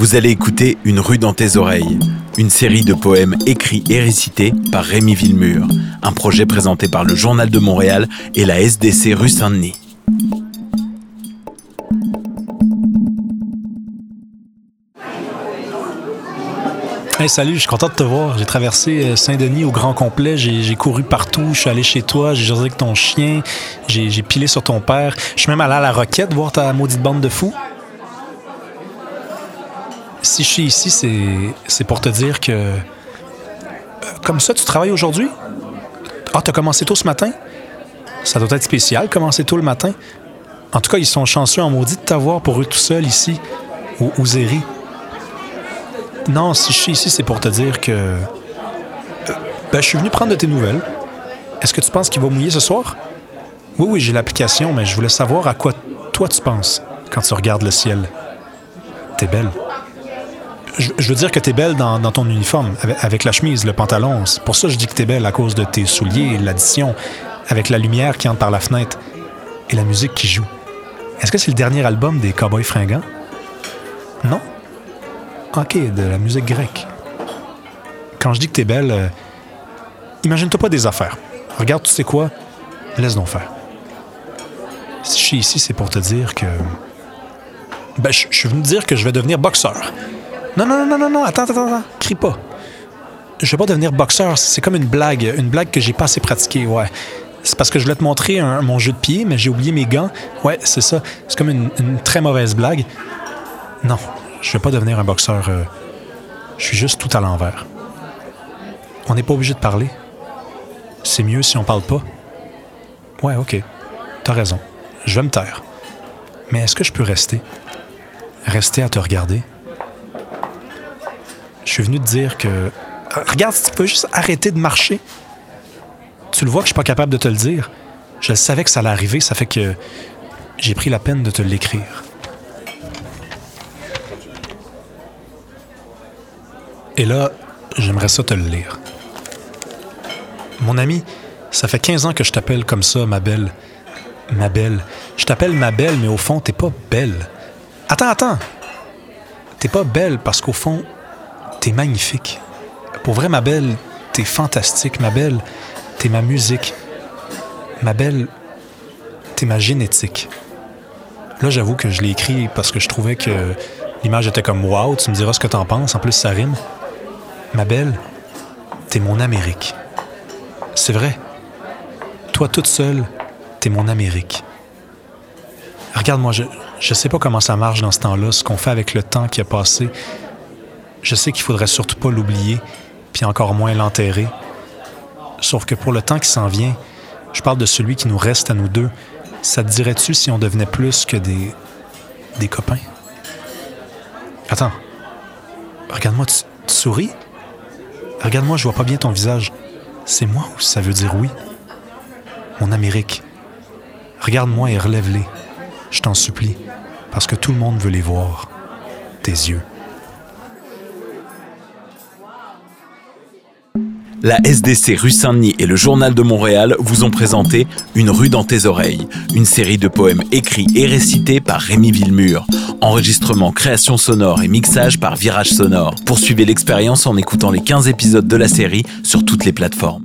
Vous allez écouter Une rue dans tes oreilles, une série de poèmes écrits et récités par Rémi Villemur, un projet présenté par le Journal de Montréal et la SDC rue Saint-Denis. Hey, salut, je suis content de te voir. J'ai traversé euh, Saint-Denis au grand complet. J'ai couru partout. Je suis allé chez toi. J'ai jasé avec ton chien. J'ai pilé sur ton père. Je suis même allé à la Roquette voir ta maudite bande de fous si je ici, c'est pour te dire que. Euh, comme ça, tu travailles aujourd'hui? Ah, t'as commencé tôt ce matin? Ça doit être spécial, commencer tôt le matin. En tout cas, ils sont chanceux en maudit de t'avoir pour eux tout seuls ici, au Ouzéry. Non, si je ici, c'est pour te dire que. Euh, ben, je suis venu prendre de tes nouvelles. Est-ce que tu penses qu'il va mouiller ce soir? Oui, oui, j'ai l'application, mais je voulais savoir à quoi toi tu penses quand tu regardes le ciel. T'es belle je, veux dire que t'es belle dans, ton uniforme, avec, la chemise, le pantalon. C'est pour ça que je dis que t'es belle à cause de tes souliers, l'addition, avec la lumière qui entre par la fenêtre et la musique qui joue. Est-ce que c'est le dernier album des Cowboys fringants? Non? Ok, de la musique grecque. Quand je dis que t'es belle, euh, imagine-toi pas des affaires. Regarde, tu sais quoi? Laisse donc faire. Si je suis ici, c'est pour te dire que. Ben, je suis venu dire que je vais devenir boxeur. Non, non, non, non, non, attends, attends, attends. Crie pas. Je vais pas devenir boxeur. C'est comme une blague. Une blague que j'ai pas assez pratiquée, ouais. C'est parce que je voulais te montrer mon jeu de pied, mais j'ai oublié mes gants. Ouais, c'est ça. C'est comme une, très mauvaise blague. Non, je vais pas devenir un boxeur. Euh, je suis juste tout à l'envers. On n'est pas obligé de parler. C'est mieux si on parle pas. Ouais, ok. T'as raison. Je vais me taire. Mais est-ce que je peux rester? Rester à te regarder? Suis venu te dire que. Regarde, si tu peux juste arrêter de marcher. Tu le vois que je suis pas capable de te le dire. Je savais que ça allait arriver, ça fait que j'ai pris la peine de te l'écrire. Et là, j'aimerais ça te le lire. Mon ami, ça fait 15 ans que je t'appelle comme ça, ma belle. Ma belle. Je t'appelle ma belle, mais au fond, t'es pas belle. Attends, attends. T'es pas belle parce qu'au fond, t'es magnifique. Pour vrai, ma belle, t'es fantastique. Ma belle, t'es ma musique. Ma belle, t'es ma génétique. Là, j'avoue que je l'ai écrit parce que je trouvais que l'image était comme wow, tu me diras ce que t'en penses. En plus, ça rime. Ma belle, t'es mon Amérique. C'est vrai. Toi, toute seule, t'es mon Amérique. Regarde-moi, je, je sais pas comment ça marche dans ce temps-là, ce qu'on fait avec le temps qui a passé, je sais qu'il faudrait surtout pas l'oublier, puis encore moins l'enterrer. Sauf que pour le temps qui s'en vient, je parle de celui qui nous reste à nous deux. Ça te dirait-tu si on devenait plus que des. des copains? Attends. Regarde-moi, tu, souris? Regarde-moi, je vois pas bien ton visage. C'est moi ou ça veut dire oui? Mon Amérique. Regarde-moi et relève-les. Je t'en supplie, parce que tout le monde veut les voir. Tes yeux. La SDC rue Saint-Denis et le Journal de Montréal vous ont présenté Une rue dans tes oreilles, une série de poèmes écrits et récités par Rémi Villemur. Enregistrement, création sonore et mixage par Virage Sonore. Poursuivez l'expérience en écoutant les 15 épisodes de la série sur toutes les plateformes.